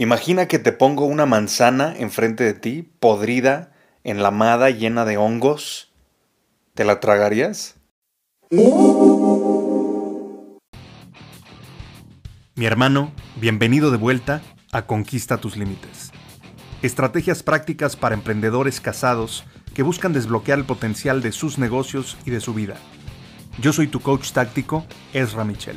Imagina que te pongo una manzana enfrente de ti, podrida, enlamada, llena de hongos. ¿Te la tragarías? Mi hermano, bienvenido de vuelta a Conquista tus Límites. Estrategias prácticas para emprendedores casados que buscan desbloquear el potencial de sus negocios y de su vida. Yo soy tu coach táctico, Ezra Michel.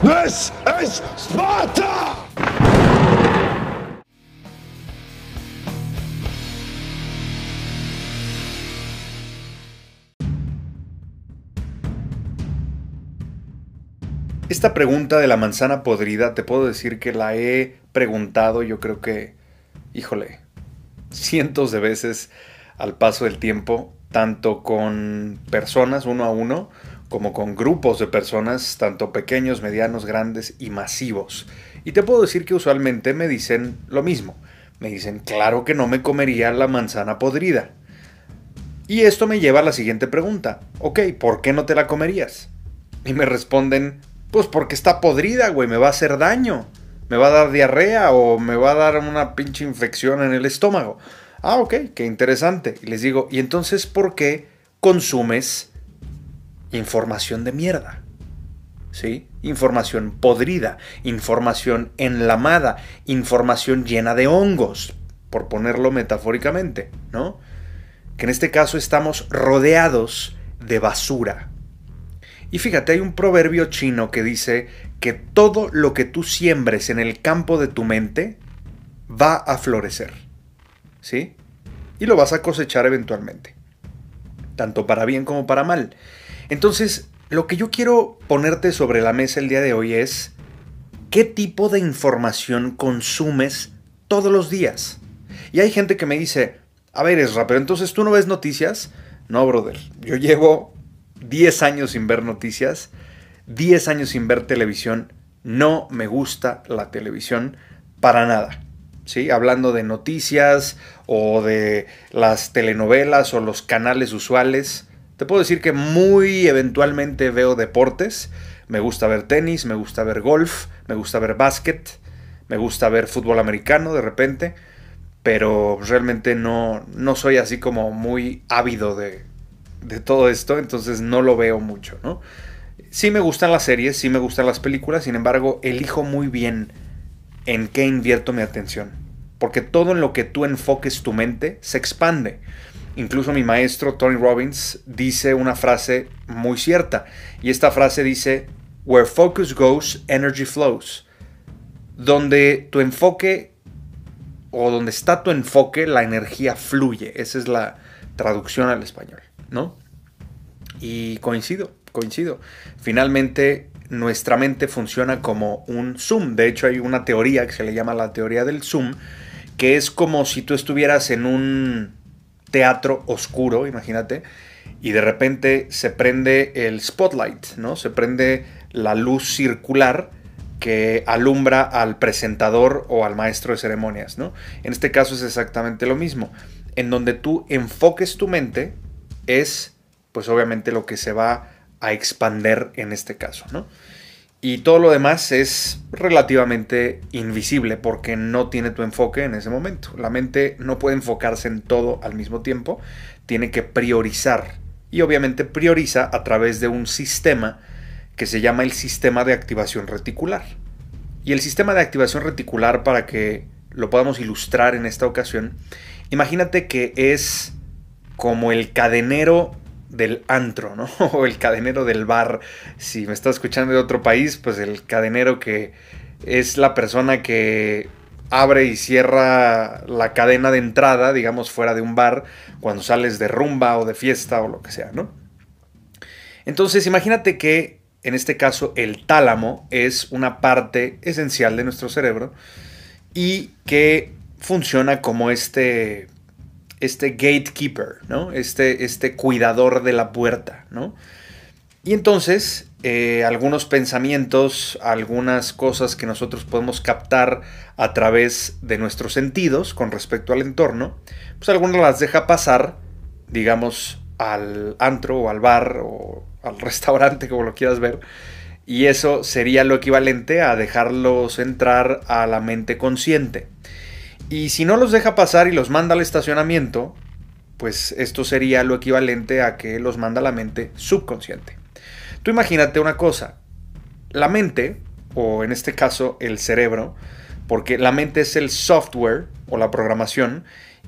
This is Sparta! Esta pregunta de la manzana podrida, te puedo decir que la he preguntado, yo creo que, híjole, cientos de veces al paso del tiempo, tanto con personas uno a uno, como con grupos de personas, tanto pequeños, medianos, grandes y masivos. Y te puedo decir que usualmente me dicen lo mismo. Me dicen, claro que no me comería la manzana podrida. Y esto me lleva a la siguiente pregunta. Ok, ¿por qué no te la comerías? Y me responden, pues porque está podrida, güey, me va a hacer daño. Me va a dar diarrea o me va a dar una pinche infección en el estómago. Ah, ok, qué interesante. Y les digo, ¿y entonces por qué consumes información de mierda. ¿Sí? Información podrida, información enlamada, información llena de hongos, por ponerlo metafóricamente, ¿no? Que en este caso estamos rodeados de basura. Y fíjate, hay un proverbio chino que dice que todo lo que tú siembres en el campo de tu mente va a florecer. ¿Sí? Y lo vas a cosechar eventualmente. Tanto para bien como para mal. Entonces, lo que yo quiero ponerte sobre la mesa el día de hoy es, ¿qué tipo de información consumes todos los días? Y hay gente que me dice, a ver, Esra, pero entonces tú no ves noticias. No, brother, yo llevo 10 años sin ver noticias, 10 años sin ver televisión. No me gusta la televisión para nada. ¿Sí? Hablando de noticias o de las telenovelas o los canales usuales. Te puedo decir que muy eventualmente veo deportes. Me gusta ver tenis, me gusta ver golf, me gusta ver básquet, me gusta ver fútbol americano de repente, pero realmente no, no soy así como muy ávido de, de todo esto, entonces no lo veo mucho, ¿no? Sí me gustan las series, sí me gustan las películas, sin embargo, elijo muy bien en qué invierto mi atención, porque todo en lo que tú enfoques tu mente se expande. Incluso mi maestro Tony Robbins dice una frase muy cierta. Y esta frase dice, Where focus goes, energy flows. Donde tu enfoque o donde está tu enfoque, la energía fluye. Esa es la traducción al español, ¿no? Y coincido, coincido. Finalmente, nuestra mente funciona como un zoom. De hecho, hay una teoría que se le llama la teoría del zoom, que es como si tú estuvieras en un teatro oscuro, imagínate, y de repente se prende el spotlight, ¿no? Se prende la luz circular que alumbra al presentador o al maestro de ceremonias, ¿no? En este caso es exactamente lo mismo. En donde tú enfoques tu mente es, pues obviamente lo que se va a expander en este caso, ¿no? Y todo lo demás es relativamente invisible porque no tiene tu enfoque en ese momento. La mente no puede enfocarse en todo al mismo tiempo, tiene que priorizar. Y obviamente prioriza a través de un sistema que se llama el sistema de activación reticular. Y el sistema de activación reticular, para que lo podamos ilustrar en esta ocasión, imagínate que es como el cadenero del antro, ¿no? O el cadenero del bar. Si me estás escuchando de otro país, pues el cadenero que es la persona que abre y cierra la cadena de entrada, digamos, fuera de un bar, cuando sales de rumba o de fiesta o lo que sea, ¿no? Entonces, imagínate que en este caso el tálamo es una parte esencial de nuestro cerebro y que funciona como este, este gatekeeper, ¿no? Este, este cuidador de la puerta, ¿no? Y entonces, eh, algunos pensamientos, algunas cosas que nosotros podemos captar a través de nuestros sentidos con respecto al entorno, pues algunas las deja pasar, digamos, al antro o al bar o al restaurante, como lo quieras ver, y eso sería lo equivalente a dejarlos entrar a la mente consciente. Y si no los deja pasar y los manda al estacionamiento, pues esto sería lo equivalente a que los manda la mente subconsciente. Tú imagínate una cosa, la mente, o en este caso el cerebro, porque la mente es el software o la programación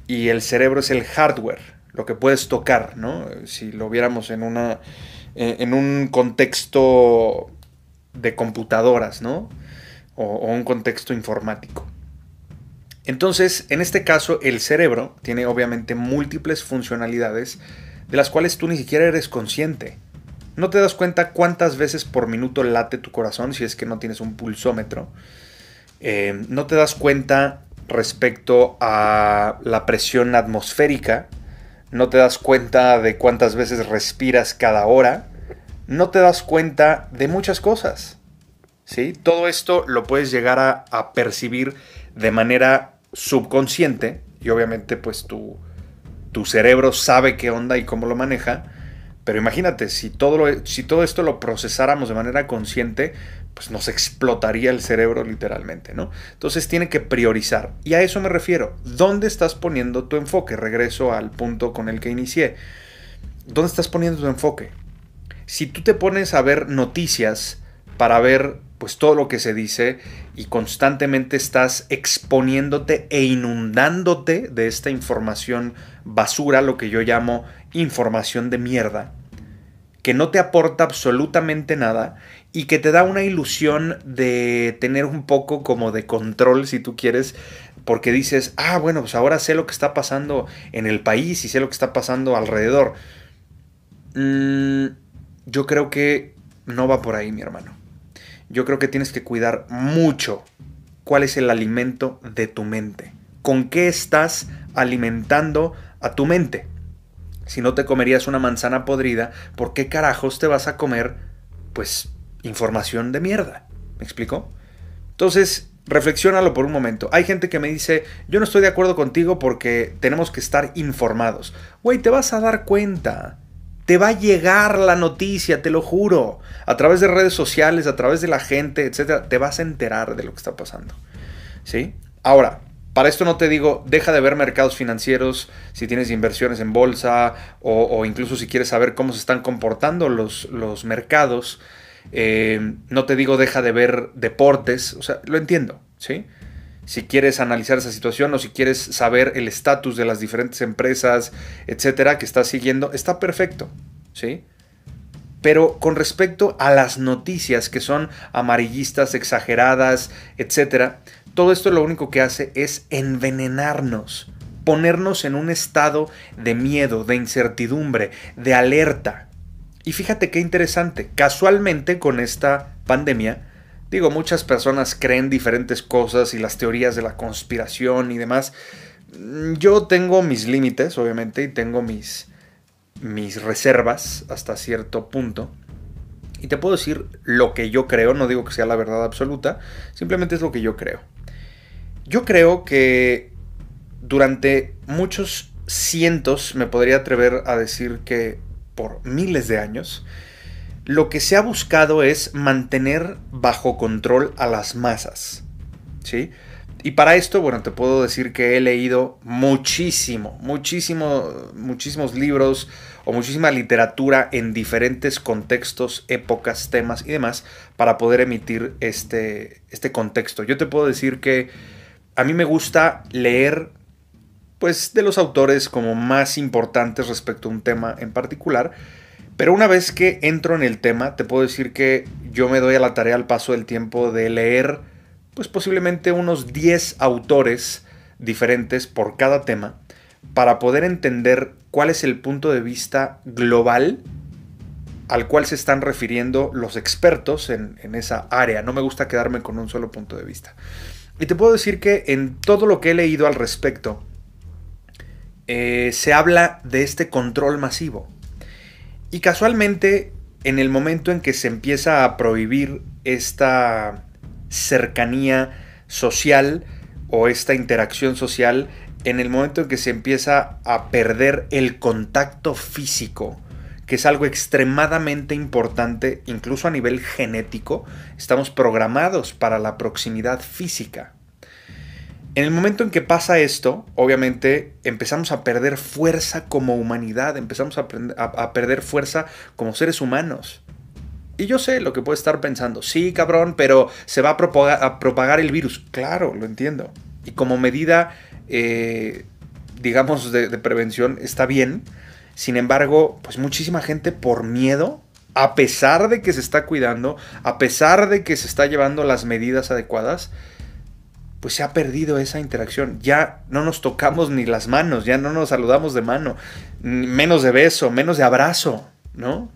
y el cerebro es el hardware, lo que puedes tocar, ¿no? Si lo viéramos en, una, eh, en un contexto de computadoras, ¿no? O un contexto informático. Entonces, en este caso, el cerebro tiene obviamente múltiples funcionalidades de las cuales tú ni siquiera eres consciente. No te das cuenta cuántas veces por minuto late tu corazón si es que no tienes un pulsómetro. Eh, no te das cuenta respecto a la presión atmosférica. No te das cuenta de cuántas veces respiras cada hora. No te das cuenta de muchas cosas. ¿sí? Todo esto lo puedes llegar a, a percibir de manera subconsciente y obviamente pues tu, tu cerebro sabe qué onda y cómo lo maneja pero imagínate, si todo, si todo esto lo procesáramos de manera consciente, pues nos explotaría el cerebro literalmente, ¿no? Entonces tiene que priorizar. Y a eso me refiero. ¿Dónde estás poniendo tu enfoque? Regreso al punto con el que inicié. ¿Dónde estás poniendo tu enfoque? Si tú te pones a ver noticias para ver pues todo lo que se dice y constantemente estás exponiéndote e inundándote de esta información basura, lo que yo llamo información de mierda, que no te aporta absolutamente nada y que te da una ilusión de tener un poco como de control, si tú quieres, porque dices, ah, bueno, pues ahora sé lo que está pasando en el país y sé lo que está pasando alrededor. Mm, yo creo que no va por ahí, mi hermano. Yo creo que tienes que cuidar mucho cuál es el alimento de tu mente. ¿Con qué estás alimentando a tu mente? Si no te comerías una manzana podrida, ¿por qué carajos te vas a comer, pues, información de mierda? ¿Me explico? Entonces, reflexiónalo por un momento. Hay gente que me dice, yo no estoy de acuerdo contigo porque tenemos que estar informados. Güey, te vas a dar cuenta. Te va a llegar la noticia, te lo juro. A través de redes sociales, a través de la gente, etc. Te vas a enterar de lo que está pasando. ¿Sí? Ahora, para esto no te digo, deja de ver mercados financieros si tienes inversiones en bolsa o, incluso si quieres saber cómo se están comportando los, los mercados. Eh, no te digo, deja de ver deportes, o sea, lo entiendo, ¿sí? Si quieres analizar esa situación o si quieres saber el estatus de las diferentes empresas, etcétera, que estás siguiendo, está perfecto, ¿sí? Pero con respecto a las noticias que son amarillistas, exageradas, etcétera, todo esto lo único que hace es envenenarnos, ponernos en un estado de miedo, de incertidumbre, de alerta. Y fíjate qué interesante, casualmente con esta pandemia, digo, muchas personas creen diferentes cosas y las teorías de la conspiración y demás. Yo tengo mis límites, obviamente, y tengo mis, mis reservas hasta cierto punto. Y te puedo decir lo que yo creo, no digo que sea la verdad absoluta, simplemente es lo que yo creo. Yo creo que durante muchos cientos, me podría atrever a decir que por miles de años, lo que se ha buscado es mantener bajo control a las masas. ¿Sí? Y para esto, bueno, te puedo decir que he leído muchísimo, muchísimo, muchísimos libros o muchísima literatura en diferentes contextos, épocas, temas y demás para poder emitir este, este contexto. Yo te puedo decir que a mí me gusta leer pues de los autores como más importantes respecto a un tema en particular, pero una vez que entro en el tema, te puedo decir que yo me doy a la tarea al paso del tiempo de leer pues posiblemente unos 10 autores diferentes por cada tema para poder entender cuál es el punto de vista global al cual se están refiriendo los expertos en, esa área. No me gusta quedarme con un solo punto de vista. Y te puedo decir que en todo lo que he leído al respecto, eh, se habla de este control masivo. Y casualmente, en el momento en que se empieza a prohibir esta cercanía social o esta interacción social, en el momento en que se empieza a perder el contacto físico, que es algo extremadamente importante, incluso a nivel genético, estamos programados para la proximidad física. En el momento en que pasa esto, obviamente empezamos a perder fuerza como humanidad, empezamos a, perder fuerza como seres humanos. Y yo sé lo que puede estar pensando, sí, cabrón, pero se va a propagar, el virus. Claro, lo entiendo. Y como medida, eh, digamos, de, de prevención, está bien. Sin embargo, pues muchísima gente por miedo a pesar de que se está cuidando, a pesar de que se está llevando las medidas adecuadas, pues se ha perdido esa interacción. Ya no nos tocamos ni las manos, ya no nos saludamos de mano, menos de beso, menos de abrazo, ¿no?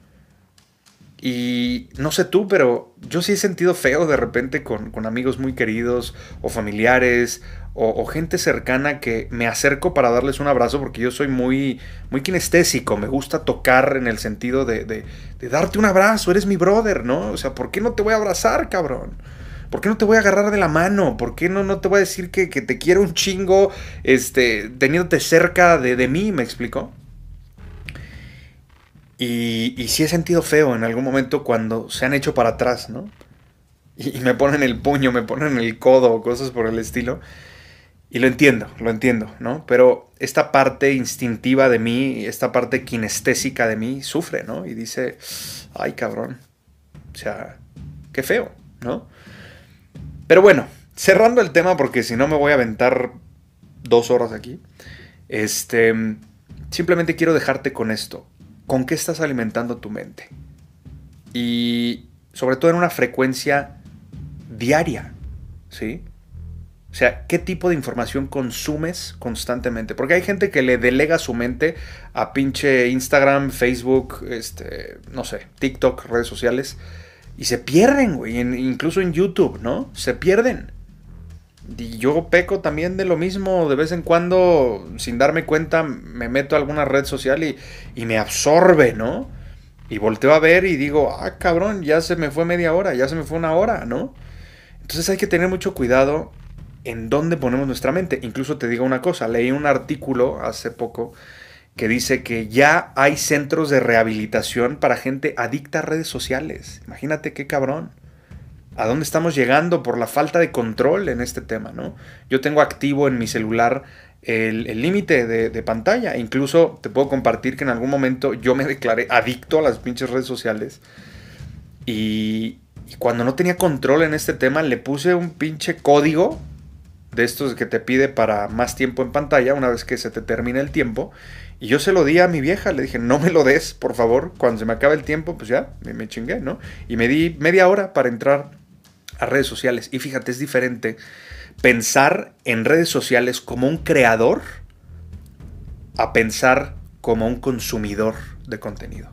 Y no sé tú, pero yo sí he sentido feo de repente con, amigos muy queridos o familiares o, gente cercana que me acerco para darles un abrazo porque yo soy muy, muy kinestésico, me gusta tocar en el sentido de, de, de darte un abrazo, eres mi brother, ¿no? O sea, ¿por qué no te voy a abrazar, cabrón? ¿Por qué no te voy a agarrar de la mano? ¿Por qué no, no te voy a decir que, te quiero un chingo este, teniéndote cerca de, mí? ¿Me explico? Y, y sí he sentido feo en algún momento cuando se han hecho para atrás, ¿no? Y, y me ponen el puño, me ponen el codo o cosas por el estilo. Y lo entiendo, lo entiendo, ¿no? Pero esta parte instintiva de mí, esta parte kinestésica de mí, sufre, ¿no? Y dice, ay cabrón, o sea, qué feo, ¿no? Pero bueno, cerrando el tema, porque si no me voy a aventar dos horas aquí. Este. Simplemente quiero dejarte con esto. ¿Con qué estás alimentando tu mente? Y sobre todo en una frecuencia diaria. ¿Sí? O sea, ¿qué tipo de información consumes constantemente? Porque hay gente que le delega su mente a pinche Instagram, Facebook, este, no sé, TikTok, redes sociales. Y se pierden, güey, incluso en YouTube, ¿no? Se pierden. Y yo peco también de lo mismo, de vez en cuando, sin darme cuenta, me meto a alguna red social y, y me absorbe, ¿no? Y volteo a ver y digo, ah, cabrón, ya se me fue media hora, ya se me fue una hora, ¿no? Entonces hay que tener mucho cuidado en dónde ponemos nuestra mente. Incluso te digo una cosa, leí un artículo hace poco que dice que ya hay centros de rehabilitación para gente adicta a redes sociales. Imagínate qué cabrón. ¿A dónde estamos llegando por la falta de control en este tema, no? Yo tengo activo en mi celular el límite de, pantalla. Incluso te puedo compartir que en algún momento yo me declaré adicto a las pinches redes sociales. Y, y cuando no tenía control en este tema, le puse un pinche código de estos que te pide para más tiempo en pantalla una vez que se te termine el tiempo. Y yo se lo di a mi vieja, le dije, no me lo des, por favor, cuando se me acabe el tiempo, pues ya, me, me chingué, ¿no? Y me di media hora para entrar a redes sociales. Y fíjate, es diferente pensar en redes sociales como un creador a pensar como un consumidor de contenido.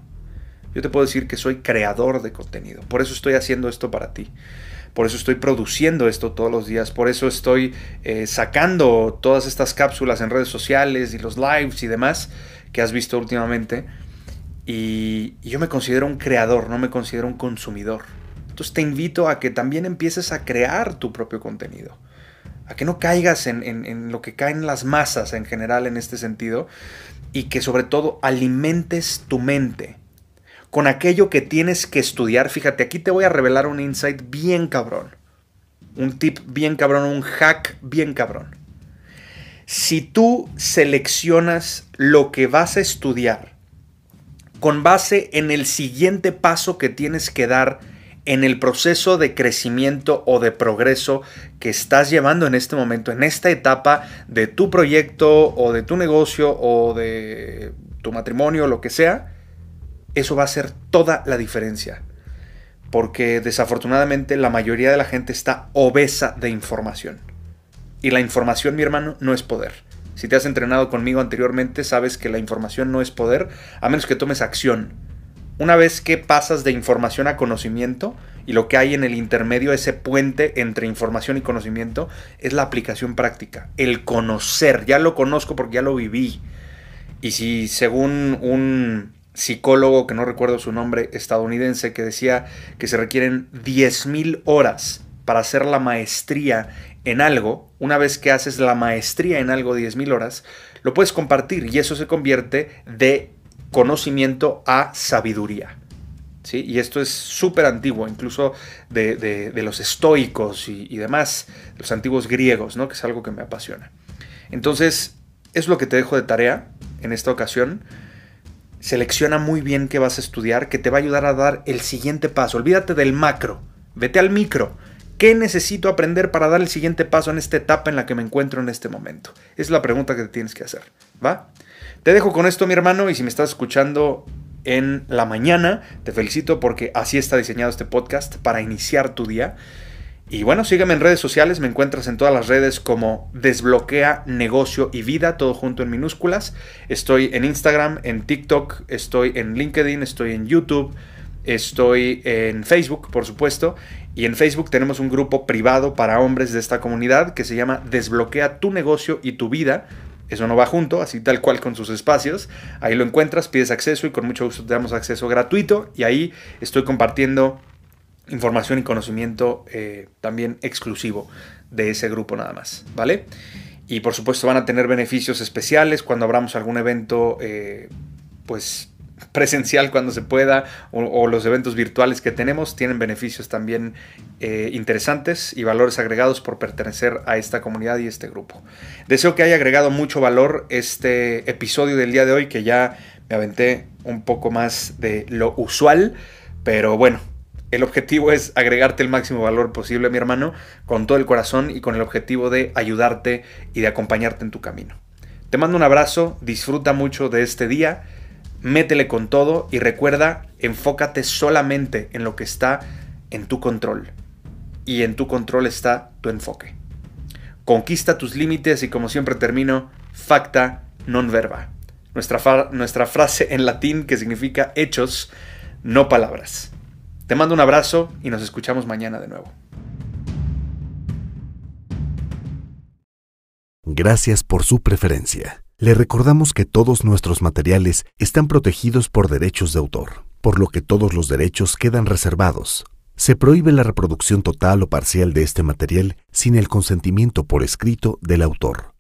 Yo te puedo decir que soy creador de contenido, por eso estoy haciendo esto para ti. Por eso estoy produciendo esto todos los días, por eso estoy eh, sacando todas estas cápsulas en redes sociales y los lives y demás que has visto últimamente. Y, yo me considero un creador, no me considero un consumidor. Entonces te invito a que también empieces a crear tu propio contenido. A que no caigas en, en lo que caen las masas en general en este sentido. Y que sobre todo alimentes tu mente con aquello que tienes que estudiar. Fíjate, aquí te voy a revelar un insight bien cabrón. Un tip bien cabrón, un hack bien cabrón. Si tú seleccionas lo que vas a estudiar con base en el siguiente paso que tienes que dar en el proceso de crecimiento o de progreso que estás llevando en este momento, en esta etapa de tu proyecto o de tu negocio o de tu matrimonio, lo que sea, eso va a hacer toda la diferencia. Porque desafortunadamente la mayoría de la gente está obesa de información. Y la información, mi hermano, no es poder. Si te has entrenado conmigo anteriormente, sabes que la información no es poder a menos que tomes acción. Una vez que pasas de información a conocimiento, y lo que hay en el intermedio, ese puente entre información y conocimiento, es la aplicación práctica, el conocer. Ya lo conozco porque ya lo viví. Y si según un psicólogo, que no recuerdo su nombre, estadounidense, que decía que se requieren 10.000 horas para hacer la maestría en algo, una vez que haces la maestría en algo 10.000 horas, lo puedes compartir y eso se convierte de conocimiento a sabiduría. ¿sí? Y esto es súper antiguo, incluso de, los estoicos y, y, demás, los antiguos griegos, ¿no? que es algo que me apasiona. Entonces, es lo que te dejo de tarea en esta ocasión. Selecciona muy bien qué vas a estudiar, que te va a ayudar a dar el siguiente paso. Olvídate del macro, vete al micro. ¿Qué necesito aprender para dar el siguiente paso en esta etapa en la que me encuentro en este momento? Es la pregunta que te tienes que hacer, ¿va? Te dejo con esto, mi hermano, y si me estás escuchando en la mañana, te felicito porque así está diseñado este podcast para iniciar tu día. Y bueno, sígueme en redes sociales, me encuentras en todas las redes como Desbloquea Negocio y Vida, todo junto en minúsculas. Estoy en Instagram, en TikTok, estoy en LinkedIn, estoy en YouTube, estoy en Facebook, por supuesto. Y en Facebook tenemos un grupo privado para hombres de esta comunidad que se llama Desbloquea tu negocio y tu vida. Eso no va junto, así tal cual con sus espacios. Ahí lo encuentras, pides acceso y con mucho gusto te damos acceso gratuito. Y ahí estoy compartiendo información y conocimiento eh, también exclusivo de ese grupo nada más, ¿vale? Y por supuesto van a tener beneficios especiales cuando abramos algún evento, eh, pues presencial cuando se pueda o, los eventos virtuales que tenemos tienen beneficios también eh, interesantes y valores agregados por pertenecer a esta comunidad y este grupo. Deseo que haya agregado mucho valor este episodio del día de hoy que ya me aventé un poco más de lo usual, pero bueno, el objetivo es agregarte el máximo valor posible, mi hermano, con todo el corazón y con el objetivo de ayudarte y de acompañarte en tu camino. Te mando un abrazo, disfruta mucho de este día, métele con todo y recuerda, enfócate solamente en lo que está en tu control. Y en tu control está tu enfoque. Conquista tus límites y como siempre termino, facta non verba. Nuestra, nuestra frase en latín que significa hechos, no palabras. Te mando un abrazo y nos escuchamos mañana de nuevo. Gracias por su preferencia. Le recordamos que todos nuestros materiales están protegidos por derechos de autor, por lo que todos los derechos quedan reservados. Se prohíbe la reproducción total o parcial de este material sin el consentimiento por escrito del autor.